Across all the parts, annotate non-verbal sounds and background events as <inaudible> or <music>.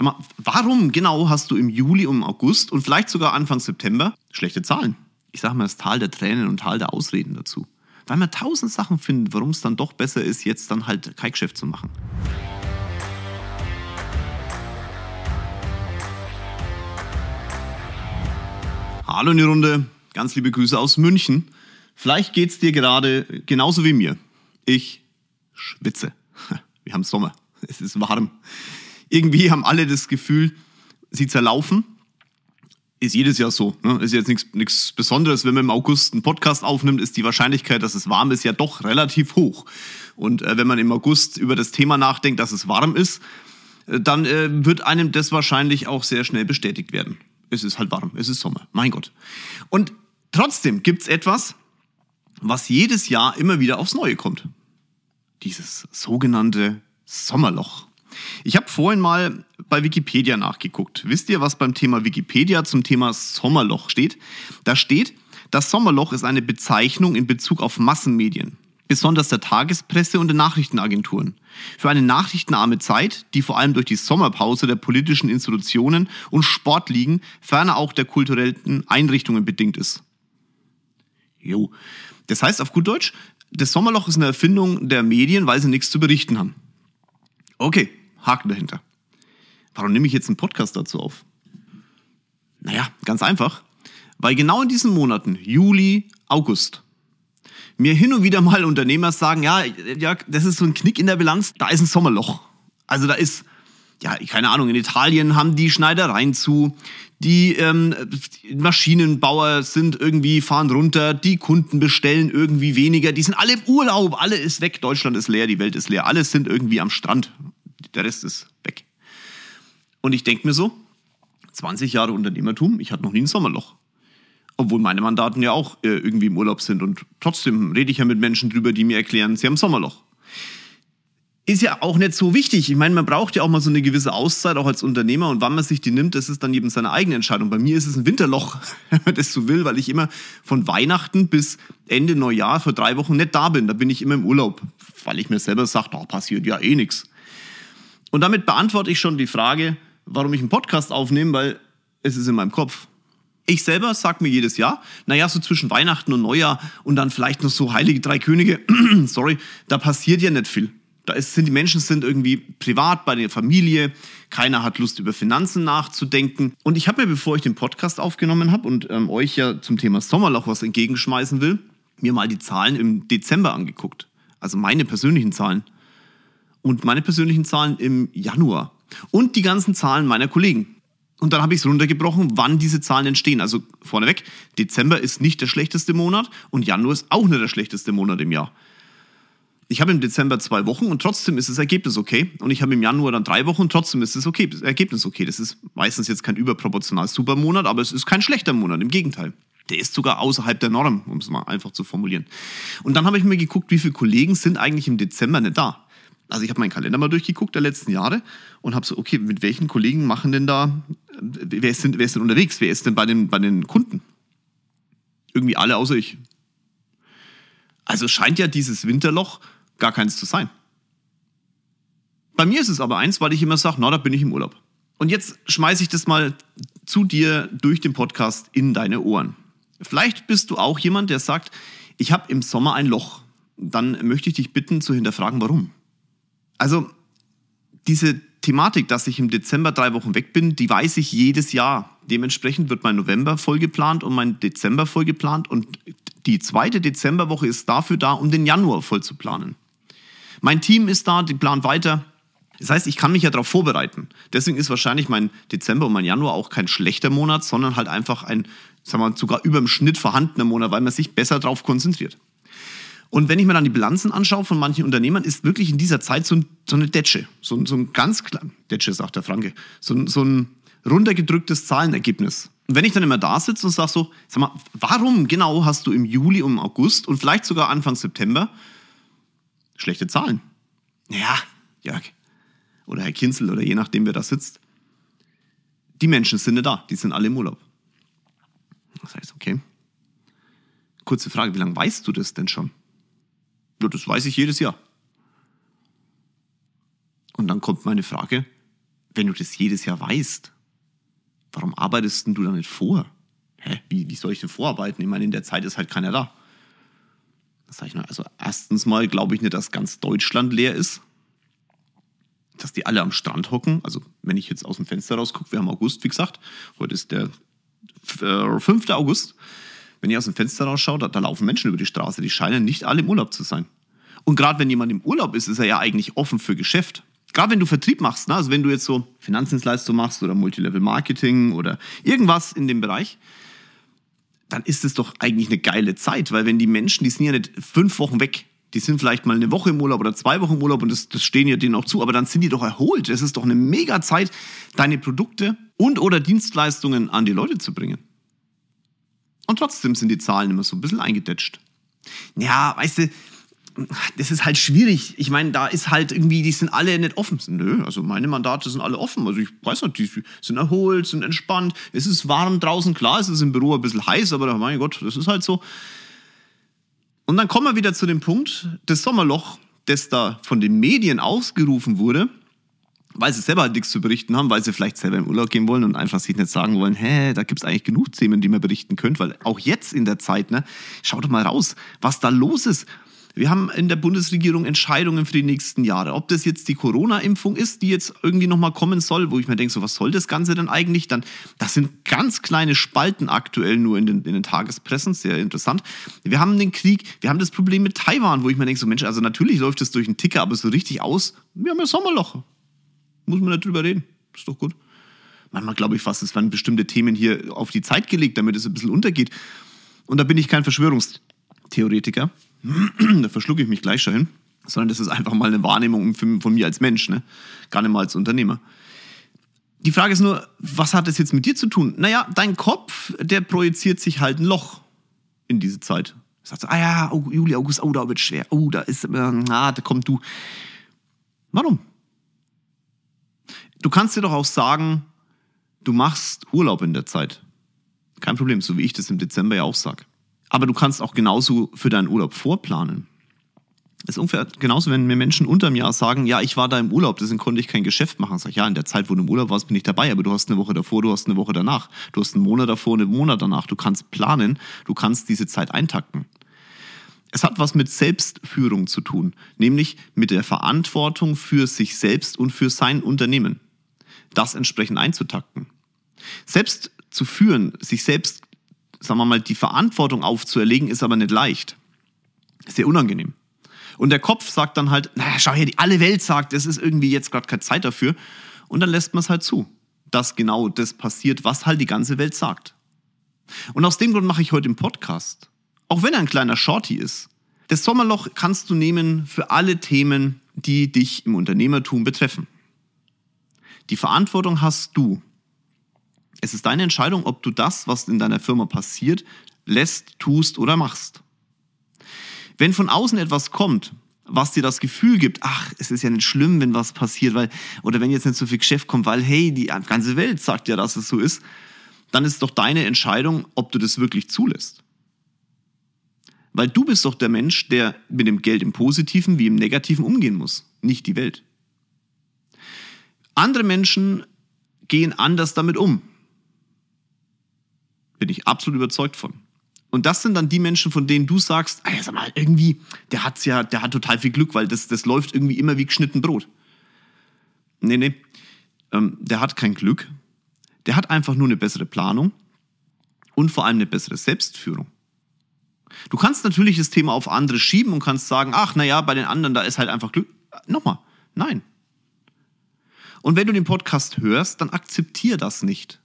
Sag mal, warum genau hast du im Juli und im August und vielleicht sogar Anfang September schlechte Zahlen? Ich sage mal das Tal der Tränen und Tal der Ausreden dazu. Weil man tausend Sachen findet, warum es dann doch besser ist, jetzt dann halt kein Geschäft zu machen. Hallo in die Runde, ganz liebe Grüße aus München. Vielleicht geht es dir gerade genauso wie mir. Ich schwitze. <laughs> Wir haben Sommer. Es ist warm. Irgendwie haben alle das Gefühl, sie zerlaufen. Ist jedes Jahr so. Ne? Ist jetzt nichts Besonderes. Wenn man im August einen Podcast aufnimmt, ist die Wahrscheinlichkeit, dass es warm ist, ja doch relativ hoch. Und äh, wenn man im August über das Thema nachdenkt, dass es warm ist, äh, dann äh, wird einem das wahrscheinlich auch sehr schnell bestätigt werden. Es ist halt warm, es ist Sommer, mein Gott. Und trotzdem gibt es etwas, was jedes Jahr immer wieder aufs Neue kommt. Dieses sogenannte Sommerloch. Ich habe vorhin mal bei Wikipedia nachgeguckt. Wisst ihr, was beim Thema Wikipedia zum Thema Sommerloch steht? Da steht, das Sommerloch ist eine Bezeichnung in Bezug auf Massenmedien, besonders der Tagespresse und der Nachrichtenagenturen. Für eine nachrichtenarme Zeit, die vor allem durch die Sommerpause der politischen Institutionen und Sportligen, ferner auch der kulturellen Einrichtungen bedingt ist. Jo. Das heißt auf gut Deutsch, das Sommerloch ist eine Erfindung der Medien, weil sie nichts zu berichten haben. Okay, Haken dahinter. Warum nehme ich jetzt einen Podcast dazu auf? Naja, ganz einfach. Weil genau in diesen Monaten, Juli, August, mir hin und wieder mal Unternehmer sagen, ja, ja, das ist so ein Knick in der Bilanz, da ist ein Sommerloch. Also da ist, ja, keine Ahnung, in Italien haben die Schneidereien zu, die ähm, Maschinenbauer sind irgendwie, fahren runter, die Kunden bestellen irgendwie weniger, die sind alle im Urlaub, alle ist weg, Deutschland ist leer, die Welt ist leer, alle sind irgendwie am Strand, der Rest ist weg. Und ich denke mir so, 20 Jahre Unternehmertum, ich hatte noch nie ein Sommerloch. Obwohl meine Mandaten ja auch äh, irgendwie im Urlaub sind und trotzdem rede ich ja mit Menschen drüber, die mir erklären, sie haben Sommerloch ist ja auch nicht so wichtig. Ich meine, man braucht ja auch mal so eine gewisse Auszeit, auch als Unternehmer. Und wann man sich die nimmt, das ist dann eben seine eigene Entscheidung. Bei mir ist es ein Winterloch, <laughs> wenn man das so will, weil ich immer von Weihnachten bis Ende Neujahr für drei Wochen nicht da bin. Da bin ich immer im Urlaub, weil ich mir selber sage, da passiert ja eh nichts. Und damit beantworte ich schon die Frage, warum ich einen Podcast aufnehme, weil es ist in meinem Kopf. Ich selber sage mir jedes Jahr, naja, so zwischen Weihnachten und Neujahr und dann vielleicht noch so Heilige Drei Könige, <clears throat> sorry, da passiert ja nicht viel. Da ist, sind die Menschen sind irgendwie privat bei der Familie. Keiner hat Lust über Finanzen nachzudenken. Und ich habe mir, bevor ich den Podcast aufgenommen habe und ähm, euch ja zum Thema Sommerloch was entgegenschmeißen will, mir mal die Zahlen im Dezember angeguckt. Also meine persönlichen Zahlen. Und meine persönlichen Zahlen im Januar. Und die ganzen Zahlen meiner Kollegen. Und dann habe ich es runtergebrochen, wann diese Zahlen entstehen. Also vorneweg, Dezember ist nicht der schlechteste Monat und Januar ist auch nicht der schlechteste Monat im Jahr ich habe im Dezember zwei Wochen und trotzdem ist das Ergebnis okay. Und ich habe im Januar dann drei Wochen und trotzdem ist das okay, das Ergebnis okay. Das ist meistens jetzt kein überproportional super Monat, aber es ist kein schlechter Monat, im Gegenteil. Der ist sogar außerhalb der Norm, um es mal einfach zu formulieren. Und dann habe ich mir geguckt, wie viele Kollegen sind eigentlich im Dezember nicht da. Also ich habe meinen Kalender mal durchgeguckt der letzten Jahre und habe so, okay, mit welchen Kollegen machen denn da, wer ist denn, wer ist denn unterwegs, wer ist denn bei den, bei den Kunden? Irgendwie alle außer ich. Also scheint ja dieses Winterloch gar keins zu sein. Bei mir ist es aber eins, weil ich immer sage, na, da bin ich im Urlaub. Und jetzt schmeiße ich das mal zu dir durch den Podcast in deine Ohren. Vielleicht bist du auch jemand, der sagt, ich habe im Sommer ein Loch. Dann möchte ich dich bitten zu hinterfragen, warum. Also diese Thematik, dass ich im Dezember drei Wochen weg bin, die weiß ich jedes Jahr. Dementsprechend wird mein November voll geplant und mein Dezember voll geplant und die zweite Dezemberwoche ist dafür da, um den Januar voll zu planen. Mein Team ist da, die plant weiter. Das heißt, ich kann mich ja darauf vorbereiten. Deswegen ist wahrscheinlich mein Dezember und mein Januar auch kein schlechter Monat, sondern halt einfach ein, sagen wir mal, sogar über dem Schnitt vorhandener Monat, weil man sich besser darauf konzentriert. Und wenn ich mir dann die Bilanzen anschaue von manchen Unternehmern, ist wirklich in dieser Zeit so, ein, so eine Detsche, so, so ein ganz klar, Detsche sagt der Franke, so, so ein runtergedrücktes Zahlenergebnis. Und wenn ich dann immer da sitze und sage so, sag mal, warum genau hast du im Juli und im August und vielleicht sogar Anfang September schlechte Zahlen. Ja, Jörg oder Herr Kinzel oder je nachdem, wer da sitzt. Die Menschen sind nicht da, die sind alle im Urlaub. Das heißt, okay. Kurze Frage, wie lange weißt du das denn schon? Ja, das weiß ich jedes Jahr. Und dann kommt meine Frage, wenn du das jedes Jahr weißt, warum arbeitest denn du da nicht vor? Hä, wie, wie soll ich denn vorarbeiten? Ich meine, in der Zeit ist halt keiner da. Das sag ich mal. Also erstens mal glaube ich nicht, dass ganz Deutschland leer ist. Dass die alle am Strand hocken. Also wenn ich jetzt aus dem Fenster rausgucke, wir haben August, wie gesagt. Heute ist der 5. Äh, August. Wenn ich aus dem Fenster rausschaue, da, da laufen Menschen über die Straße. Die scheinen nicht alle im Urlaub zu sein. Und gerade wenn jemand im Urlaub ist, ist er ja eigentlich offen für Geschäft. Gerade wenn du Vertrieb machst, ne? also wenn du jetzt so Finanzdienstleistung machst oder Multilevel Marketing oder irgendwas in dem Bereich, dann ist es doch eigentlich eine geile Zeit, weil wenn die Menschen, die sind ja nicht fünf Wochen weg, die sind vielleicht mal eine Woche im Urlaub oder zwei Wochen im Urlaub und das, das stehen ja denen auch zu, aber dann sind die doch erholt. Es ist doch eine mega Zeit, deine Produkte und oder Dienstleistungen an die Leute zu bringen. Und trotzdem sind die Zahlen immer so ein bisschen eingedetscht. Ja, weißt du, das ist halt schwierig. Ich meine, da ist halt irgendwie, die sind alle nicht offen. Nö, also meine Mandate sind alle offen. Also ich weiß nicht, die sind erholt, sind entspannt. Es ist warm draußen, klar, es ist im Büro ein bisschen heiß, aber mein Gott, das ist halt so. Und dann kommen wir wieder zu dem Punkt, das Sommerloch, das da von den Medien ausgerufen wurde, weil sie selber halt nichts zu berichten haben, weil sie vielleicht selber im Urlaub gehen wollen und einfach sich nicht sagen wollen, hä, da gibt es eigentlich genug Themen, die man berichten könnt, weil auch jetzt in der Zeit, ne, schaut doch mal raus, was da los ist. Wir haben in der Bundesregierung Entscheidungen für die nächsten Jahre. Ob das jetzt die Corona-Impfung ist, die jetzt irgendwie nochmal kommen soll, wo ich mir denke, so was soll das Ganze denn eigentlich? Dann, das sind ganz kleine Spalten aktuell nur in den, in den Tagespressen, sehr interessant. Wir haben den Krieg, wir haben das Problem mit Taiwan, wo ich mir denke, so Mensch, also natürlich läuft das durch den Ticker, aber so richtig aus, wir haben ja Sommerloch. Muss man nicht drüber reden. Ist doch gut. Manchmal glaube ich fast, es werden bestimmte Themen hier auf die Zeit gelegt, damit es ein bisschen untergeht. Und da bin ich kein Verschwörungstheoretiker. <clears throat> da verschlucke ich mich gleich schon hin, sondern das ist einfach mal eine Wahrnehmung von mir als Mensch, ne? gar nicht mal als Unternehmer. Die Frage ist nur, was hat das jetzt mit dir zu tun? Naja, dein Kopf, der projiziert sich halt ein Loch in diese Zeit. Sagt so, ah ja, oh, Juli, August, oh, da wird schwer, oh, da ist, äh, ah, da kommt du. Warum? Du kannst dir doch auch sagen, du machst Urlaub in der Zeit. Kein Problem, so wie ich das im Dezember ja auch sage. Aber du kannst auch genauso für deinen Urlaub vorplanen. Es ist ungefähr genauso, wenn mir Menschen unterm Jahr sagen, ja, ich war da im Urlaub, deswegen konnte ich kein Geschäft machen. Sag ich, ja, in der Zeit, wo du im Urlaub warst, bin ich dabei, aber du hast eine Woche davor, du hast eine Woche danach. Du hast einen Monat davor, einen Monat danach. Du kannst planen, du kannst diese Zeit eintakten. Es hat was mit Selbstführung zu tun, nämlich mit der Verantwortung für sich selbst und für sein Unternehmen. Das entsprechend einzutakten. Selbst zu führen, sich selbst sagen wir mal, die Verantwortung aufzuerlegen, ist aber nicht leicht. Sehr unangenehm. Und der Kopf sagt dann halt, naja, schau her, die alle Welt sagt, es ist irgendwie jetzt gerade keine Zeit dafür. Und dann lässt man es halt zu, dass genau das passiert, was halt die ganze Welt sagt. Und aus dem Grund mache ich heute den Podcast. Auch wenn er ein kleiner Shorty ist. Das Sommerloch kannst du nehmen für alle Themen, die dich im Unternehmertum betreffen. Die Verantwortung hast du. Es ist deine Entscheidung, ob du das, was in deiner Firma passiert, lässt, tust oder machst. Wenn von außen etwas kommt, was dir das Gefühl gibt, ach, es ist ja nicht schlimm, wenn was passiert, weil, oder wenn jetzt nicht so viel Geschäft kommt, weil, hey, die ganze Welt sagt ja, dass es so ist, dann ist doch deine Entscheidung, ob du das wirklich zulässt. Weil du bist doch der Mensch, der mit dem Geld im Positiven wie im Negativen umgehen muss, nicht die Welt. Andere Menschen gehen anders damit um. Bin ich absolut überzeugt von. Und das sind dann die Menschen, von denen du sagst, ah, sag mal, irgendwie, der hat's ja, der hat total viel Glück, weil das, das läuft irgendwie immer wie geschnitten Brot. Nee, nee. Ähm, der hat kein Glück. Der hat einfach nur eine bessere Planung und vor allem eine bessere Selbstführung. Du kannst natürlich das Thema auf andere schieben und kannst sagen, ach, naja, bei den anderen, da ist halt einfach Glück. Nochmal, nein. Und wenn du den Podcast hörst, dann akzeptier das nicht,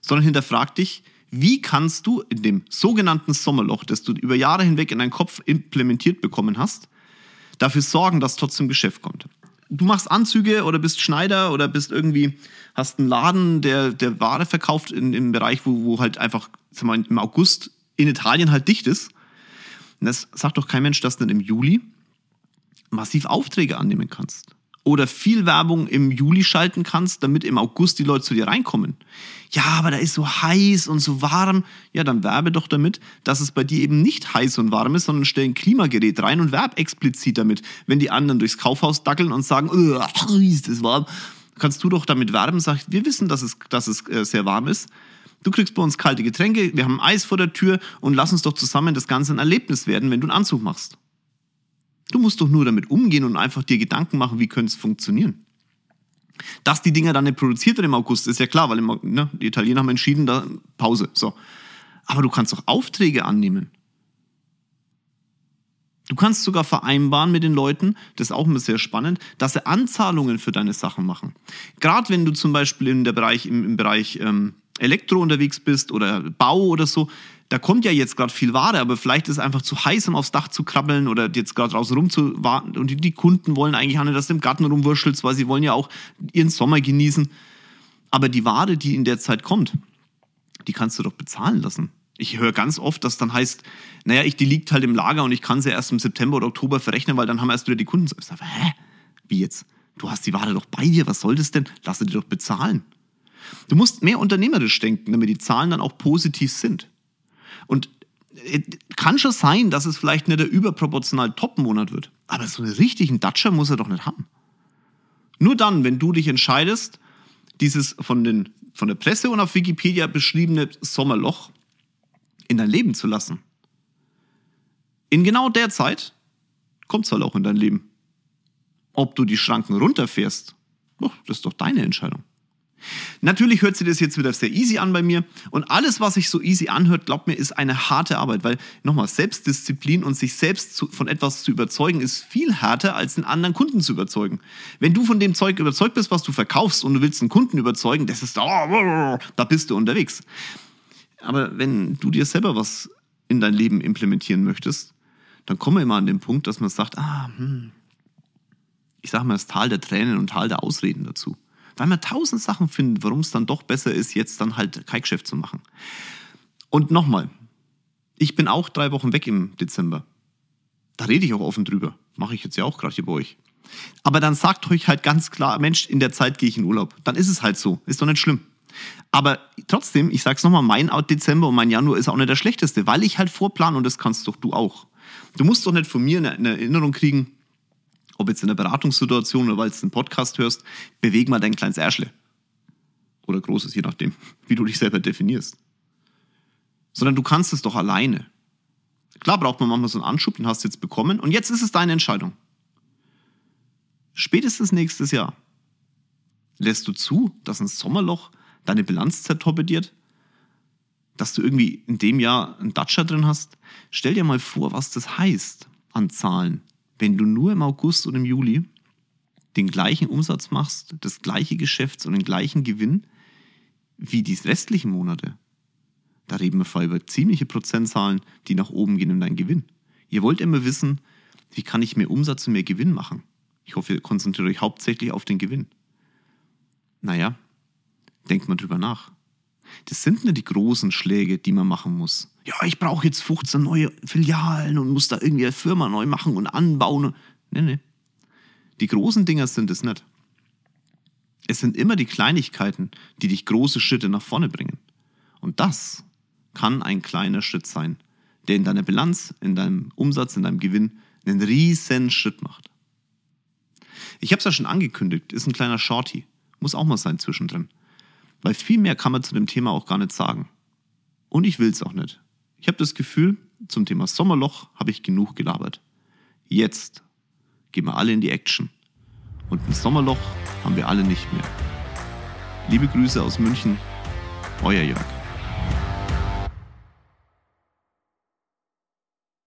sondern hinterfrag dich, wie kannst du in dem sogenannten Sommerloch, das du über Jahre hinweg in deinen Kopf implementiert bekommen hast, dafür sorgen, dass trotzdem Geschäft kommt? Du machst Anzüge oder bist Schneider oder bist irgendwie, hast einen Laden, der, der Ware verkauft in, im Bereich, wo, wo halt einfach sag mal, im August in Italien halt dicht ist. Und das sagt doch kein Mensch, dass du dann im Juli massiv Aufträge annehmen kannst oder viel Werbung im Juli schalten kannst, damit im August die Leute zu dir reinkommen. Ja, aber da ist so heiß und so warm. Ja, dann werbe doch damit, dass es bei dir eben nicht heiß und warm ist, sondern stell ein Klimagerät rein und werb explizit damit. Wenn die anderen durchs Kaufhaus dackeln und sagen, ist das warm, kannst du doch damit werben, sag, wir wissen, dass es, dass es äh, sehr warm ist. Du kriegst bei uns kalte Getränke, wir haben Eis vor der Tür und lass uns doch zusammen das Ganze ein Erlebnis werden, wenn du einen Anzug machst. Du musst doch nur damit umgehen und einfach dir Gedanken machen, wie könnte es funktionieren. Dass die Dinger dann nicht produziert werden im August, ist ja klar, weil im, ne, die Italiener haben entschieden, da Pause. So. Aber du kannst doch Aufträge annehmen. Du kannst sogar vereinbaren mit den Leuten, das ist auch immer sehr spannend, dass sie Anzahlungen für deine Sachen machen. Gerade wenn du zum Beispiel in der Bereich, im, im Bereich ähm, Elektro unterwegs bist oder Bau oder so, da kommt ja jetzt gerade viel Ware, aber vielleicht ist es einfach zu heiß, um aufs Dach zu krabbeln oder jetzt gerade draußen rumzuwarten. Und die, Kunden wollen eigentlich auch nicht, dass du im Garten rumwurschelst, weil sie wollen ja auch ihren Sommer genießen. Aber die Ware, die in der Zeit kommt, die kannst du doch bezahlen lassen. Ich höre ganz oft, dass dann heißt, naja, ich, die liegt halt im Lager und ich kann sie erst im September oder Oktober verrechnen, weil dann haben erst wieder die Kunden. Ich sage, hä? Wie jetzt? Du hast die Ware doch bei dir, was soll das denn? Lass sie dir doch bezahlen. Du musst mehr unternehmerisch denken, damit die Zahlen dann auch positiv sind. Und äh, kann schon sein, dass es vielleicht nicht der überproportional Top-Monat wird. Aber so einen richtigen Datscher muss er doch nicht haben. Nur dann, wenn du dich entscheidest, dieses von, den, von der Presse und auf Wikipedia beschriebene Sommerloch in dein Leben zu lassen. In genau der Zeit kommt es halt auch in dein Leben. Ob du die Schranken runterfährst, das ist doch deine Entscheidung. Natürlich hört sich das jetzt wieder sehr easy an bei mir und alles, was sich so easy anhört, glaubt mir, ist eine harte Arbeit, weil nochmal Selbstdisziplin und sich selbst zu, von etwas zu überzeugen, ist viel härter, als den anderen Kunden zu überzeugen. Wenn du von dem Zeug überzeugt bist, was du verkaufst und du willst einen Kunden überzeugen, das ist, oh, da bist du unterwegs. Aber wenn du dir selber was in dein Leben implementieren möchtest, dann kommen wir immer an den Punkt, dass man sagt, ah, hm, ich sage mal das Tal der Tränen und Tal der Ausreden dazu. Weil man tausend Sachen findet, warum es dann doch besser ist, jetzt dann halt kein Geschäft zu machen. Und nochmal, ich bin auch drei Wochen weg im Dezember. Da rede ich auch offen drüber. Mache ich jetzt ja auch gerade hier bei euch. Aber dann sagt euch halt ganz klar, Mensch, in der Zeit gehe ich in Urlaub. Dann ist es halt so. Ist doch nicht schlimm. Aber trotzdem, ich sag's nochmal, mein Dezember und mein Januar ist auch nicht der schlechteste, weil ich halt vorplan und das kannst doch du auch. Du musst doch nicht von mir eine Erinnerung kriegen, ob jetzt in einer Beratungssituation oder weil du einen Podcast hörst, beweg mal dein kleines Ärschle. Oder großes, je nachdem, <laughs> wie du dich selber definierst. Sondern du kannst es doch alleine. Klar braucht man manchmal so einen Anschub, den hast du jetzt bekommen und jetzt ist es deine Entscheidung. Spätestens nächstes Jahr lässt du zu, dass ein Sommerloch deine Bilanz zertorpediert, dass du irgendwie in dem Jahr einen Datscher drin hast. Stell dir mal vor, was das heißt an Zahlen, wenn du nur im August und im Juli den gleichen Umsatz machst, das gleiche Geschäft und den gleichen Gewinn wie die restlichen Monate. Da reden wir über ziemliche Prozentzahlen, die nach oben gehen in deinen Gewinn. Ihr wollt immer wissen, wie kann ich mehr Umsatz und mehr Gewinn machen? Ich hoffe, ihr konzentriert euch hauptsächlich auf den Gewinn. Naja, denkt man drüber nach. Das sind nicht die großen Schläge, die man machen muss. Ja, ich brauche jetzt 15 neue Filialen und muss da irgendwie eine Firma neu machen und anbauen. Nee, nee. Die großen Dinger sind es nicht. Es sind immer die Kleinigkeiten, die dich große Schritte nach vorne bringen. Und das kann ein kleiner Schritt sein, der in deiner Bilanz, in deinem Umsatz, in deinem Gewinn einen riesen Schritt macht. Ich habe es ja schon angekündigt, ist ein kleiner Shorty. Muss auch mal sein zwischendrin. Weil viel mehr kann man zu dem Thema auch gar nicht sagen. Und ich will es auch nicht. Ich habe das Gefühl, zum Thema Sommerloch habe ich genug gelabert. Jetzt gehen wir alle in die Action. Und ein Sommerloch haben wir alle nicht mehr. Liebe Grüße aus München, euer Jörg.